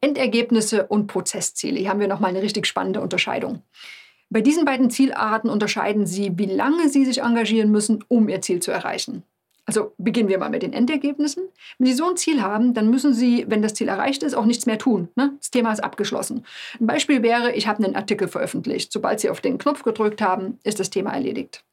Endergebnisse und Prozessziele. Hier haben wir nochmal eine richtig spannende Unterscheidung. Bei diesen beiden Zielarten unterscheiden Sie, wie lange Sie sich engagieren müssen, um Ihr Ziel zu erreichen. Also beginnen wir mal mit den Endergebnissen. Wenn Sie so ein Ziel haben, dann müssen Sie, wenn das Ziel erreicht ist, auch nichts mehr tun. Ne? Das Thema ist abgeschlossen. Ein Beispiel wäre, ich habe einen Artikel veröffentlicht. Sobald Sie auf den Knopf gedrückt haben, ist das Thema erledigt.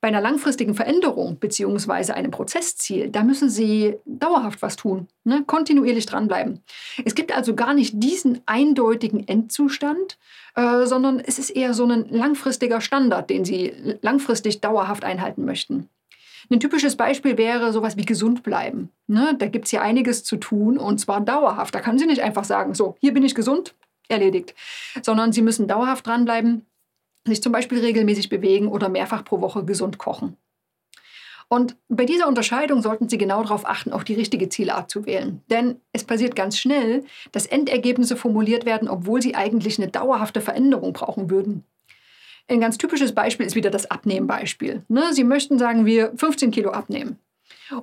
Bei einer langfristigen Veränderung bzw. einem Prozessziel, da müssen Sie dauerhaft was tun, ne? kontinuierlich dranbleiben. Es gibt also gar nicht diesen eindeutigen Endzustand, äh, sondern es ist eher so ein langfristiger Standard, den Sie langfristig dauerhaft einhalten möchten. Ein typisches Beispiel wäre sowas wie gesund bleiben. Ne? Da gibt es ja einiges zu tun und zwar dauerhaft. Da können Sie nicht einfach sagen, so, hier bin ich gesund, erledigt, sondern Sie müssen dauerhaft dranbleiben, sich zum Beispiel regelmäßig bewegen oder mehrfach pro Woche gesund kochen. Und bei dieser Unterscheidung sollten Sie genau darauf achten, auch die richtige Zielart zu wählen. Denn es passiert ganz schnell, dass Endergebnisse formuliert werden, obwohl Sie eigentlich eine dauerhafte Veränderung brauchen würden. Ein ganz typisches Beispiel ist wieder das Abnehmbeispiel. Ne? Sie möchten, sagen wir, 15 Kilo abnehmen.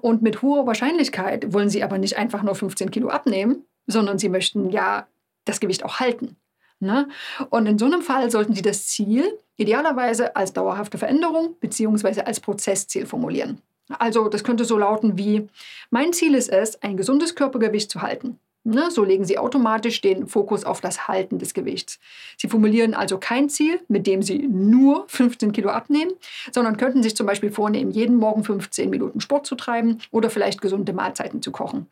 Und mit hoher Wahrscheinlichkeit wollen Sie aber nicht einfach nur 15 Kilo abnehmen, sondern Sie möchten ja das Gewicht auch halten. Ne? Und in so einem Fall sollten Sie das Ziel idealerweise als dauerhafte Veränderung bzw. als Prozessziel formulieren. Also das könnte so lauten wie, mein Ziel ist es, ein gesundes Körpergewicht zu halten. Ne, so legen Sie automatisch den Fokus auf das Halten des Gewichts. Sie formulieren also kein Ziel, mit dem Sie nur 15 Kilo abnehmen, sondern könnten sich zum Beispiel vornehmen, jeden Morgen 15 Minuten Sport zu treiben oder vielleicht gesunde Mahlzeiten zu kochen.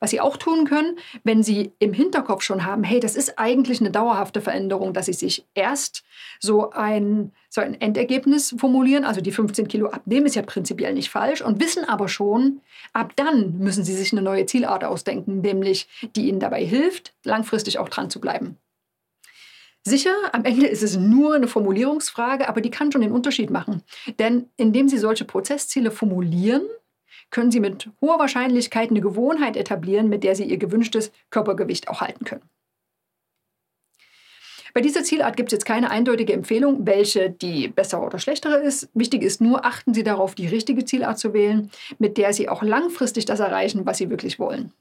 Was Sie auch tun können, wenn Sie im Hinterkopf schon haben, hey, das ist eigentlich eine dauerhafte Veränderung, dass Sie sich erst so ein, so ein Endergebnis formulieren, also die 15 Kilo abnehmen, ist ja prinzipiell nicht falsch, und wissen aber schon, ab dann müssen Sie sich eine neue Zielart ausdenken, nämlich die Ihnen dabei hilft, langfristig auch dran zu bleiben. Sicher, am Ende ist es nur eine Formulierungsfrage, aber die kann schon den Unterschied machen. Denn indem Sie solche Prozessziele formulieren, können Sie mit hoher Wahrscheinlichkeit eine Gewohnheit etablieren, mit der Sie Ihr gewünschtes Körpergewicht auch halten können. Bei dieser Zielart gibt es jetzt keine eindeutige Empfehlung, welche die bessere oder schlechtere ist. Wichtig ist nur, achten Sie darauf, die richtige Zielart zu wählen, mit der Sie auch langfristig das erreichen, was Sie wirklich wollen.